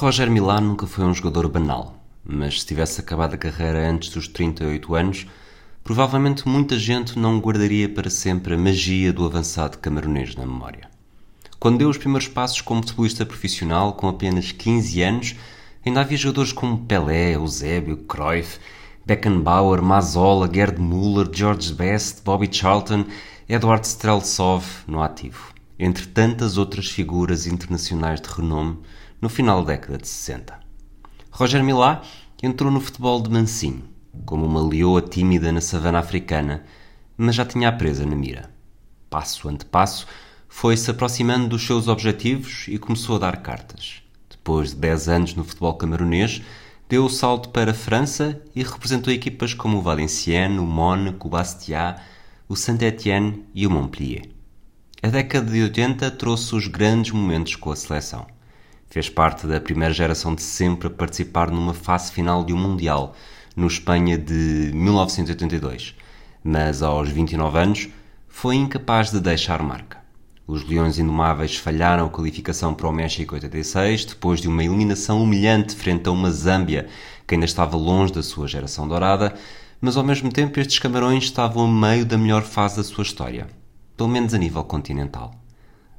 Roger Milá nunca foi um jogador banal, mas se tivesse acabado a carreira antes dos 38 anos, provavelmente muita gente não guardaria para sempre a magia do avançado camaronês na memória. Quando deu os primeiros passos como futebolista profissional, com apenas 15 anos, ainda havia jogadores como Pelé, Eusébio, Cruyff, Beckenbauer, Mazola, Gerd Müller, George Best, Bobby Charlton, Edward Streltsov no ativo, entre tantas outras figuras internacionais de renome no final da década de 60. Roger Milá entrou no futebol de mansinho, como uma leoa tímida na savana africana, mas já tinha a presa na mira. Passo ante passo, foi-se aproximando dos seus objetivos e começou a dar cartas. Depois de 10 anos no futebol camaronês, deu o salto para a França e representou equipas como o Valenciennes, o Mónaco, o Bastia, o Saint-Étienne e o Montpellier. A década de 80 trouxe os grandes momentos com a seleção. Fez parte da primeira geração de sempre a participar numa fase final de um Mundial, no Espanha de 1982, mas aos 29 anos foi incapaz de deixar marca. Os Leões Indomáveis falharam a qualificação para o México 86 depois de uma eliminação humilhante frente a uma Zâmbia que ainda estava longe da sua geração dourada, mas ao mesmo tempo estes camarões estavam a meio da melhor fase da sua história, pelo menos a nível continental.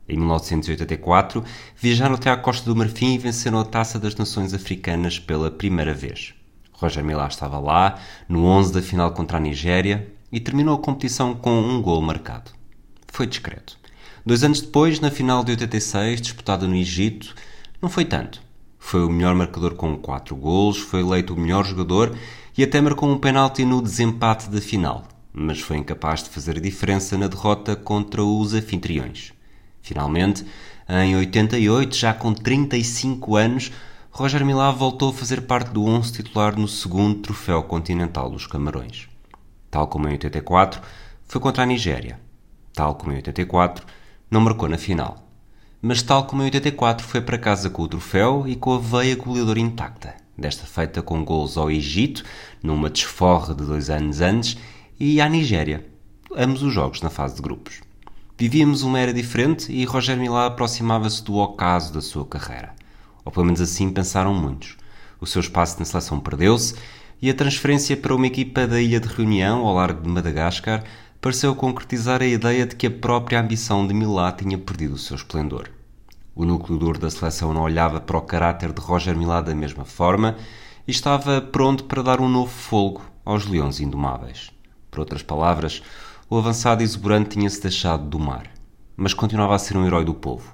Em 1984, viajaram até à Costa do Marfim e venceram a Taça das Nações Africanas pela primeira vez. Roger Milá estava lá, no 11 da final contra a Nigéria, e terminou a competição com um gol marcado. Foi discreto. Dois anos depois, na final de 86, disputada no Egito, não foi tanto. Foi o melhor marcador com quatro golos, foi eleito o melhor jogador e até marcou um penalti no desempate da final, mas foi incapaz de fazer a diferença na derrota contra os anfitriões. Finalmente, em 88, já com 35 anos, Roger Milá voltou a fazer parte do 11 titular no segundo troféu continental dos Camarões. Tal como em 84, foi contra a Nigéria. Tal como em 84, não marcou na final. Mas tal como em 84, foi para casa com o troféu e com a veia goleadora intacta, desta feita com gols ao Egito, numa desforra de dois anos antes, e à Nigéria, ambos os jogos na fase de grupos. Vivíamos uma era diferente e Roger Milá aproximava-se do ocaso da sua carreira. Ou pelo menos assim pensaram muitos. O seu espaço na seleção perdeu-se e a transferência para uma equipa da Ilha de Reunião, ao largo de Madagascar, pareceu concretizar a ideia de que a própria ambição de Milá tinha perdido o seu esplendor. O núcleo duro da seleção não olhava para o caráter de Roger Milá da mesma forma e estava pronto para dar um novo folgo aos leões indomáveis. Por outras palavras, o avançado exuberante tinha-se deixado domar, mas continuava a ser um herói do povo,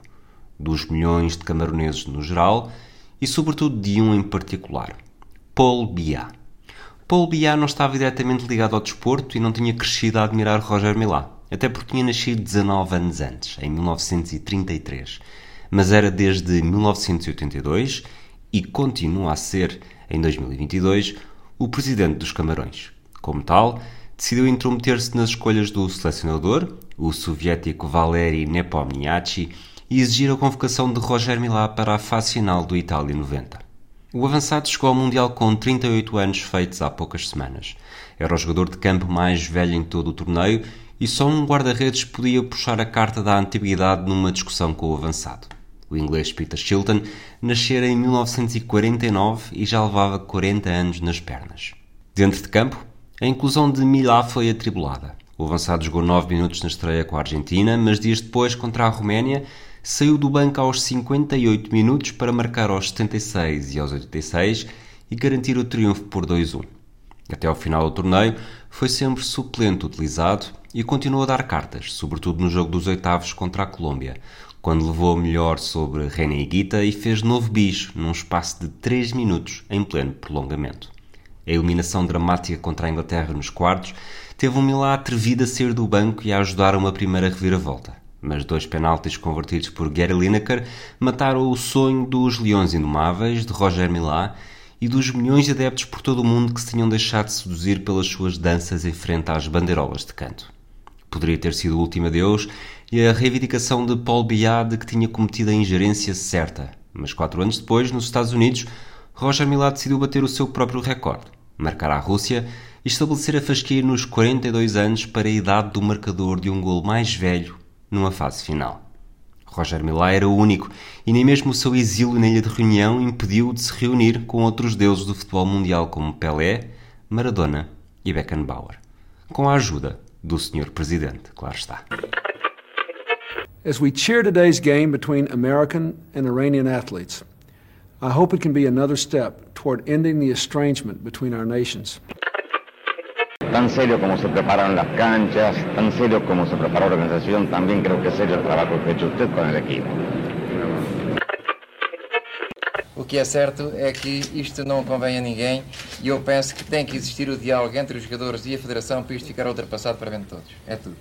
dos milhões de camaroneses no geral e, sobretudo, de um em particular, Paul Biá. Paul Biá não estava diretamente ligado ao desporto e não tinha crescido a admirar Roger Milá, até porque tinha nascido 19 anos antes, em 1933, mas era desde 1982 e continua a ser, em 2022, o presidente dos Camarões. Como tal, decidiu intrometer-se nas escolhas do selecionador, o soviético Valery Nepomniachtchi, e exigir a convocação de Roger Milá para a fase final do Itália 90. O avançado chegou ao Mundial com 38 anos feitos há poucas semanas. Era o jogador de campo mais velho em todo o torneio e só um guarda-redes podia puxar a carta da antiguidade numa discussão com o avançado. O inglês Peter Shilton nascera em 1949 e já levava 40 anos nas pernas. Dentro de campo, a inclusão de Milá foi atribulada. O avançado jogou 9 minutos na estreia com a Argentina, mas dias depois, contra a Roménia, saiu do banco aos 58 minutos para marcar aos 76 e aos 86 e garantir o triunfo por 2-1. Até ao final do torneio, foi sempre suplente utilizado e continuou a dar cartas, sobretudo no jogo dos oitavos contra a Colômbia, quando levou melhor sobre René Higuita e fez novo bicho num espaço de 3 minutos em pleno prolongamento. A eliminação dramática contra a Inglaterra nos quartos teve um Milá atrevido a sair do banco e a ajudar a uma primeira reviravolta. mas dois penaltis convertidos por Gary Lineker mataram o sonho dos Leões Indomáveis, de Roger Milá, e dos milhões de adeptos por todo o mundo que se tinham deixado seduzir pelas suas danças em frente às bandeirolas de canto. Poderia ter sido o último adeus e a reivindicação de Paul Biya de que tinha cometido a ingerência certa, mas quatro anos depois, nos Estados Unidos, Roger Milá decidiu bater o seu próprio recorde, marcar a Rússia e estabelecer a fasquia nos 42 anos para a idade do marcador de um gol mais velho numa fase final. Roger Milá era o único e nem mesmo o seu exílio na ilha de reunião impediu de se reunir com outros deuses do futebol mundial como Pelé, Maradona e Beckenbauer. Com a ajuda do Sr. Presidente, claro está. As we cheer today's game between American and Iranian athletes, I hope it can be another step toward ending the estrangement between our nations. Tan serio como se preparan las canchas, tan serio como se prepara la organización, también creo que es serio el trabajo que ha hecho usted con el equipo. O que é certo é que isto não convém a ninguém e eu penso que tem que existir o diálogo entre os jogadores e a Federação para isto ficar ultrapassado para bem de todos. É tudo.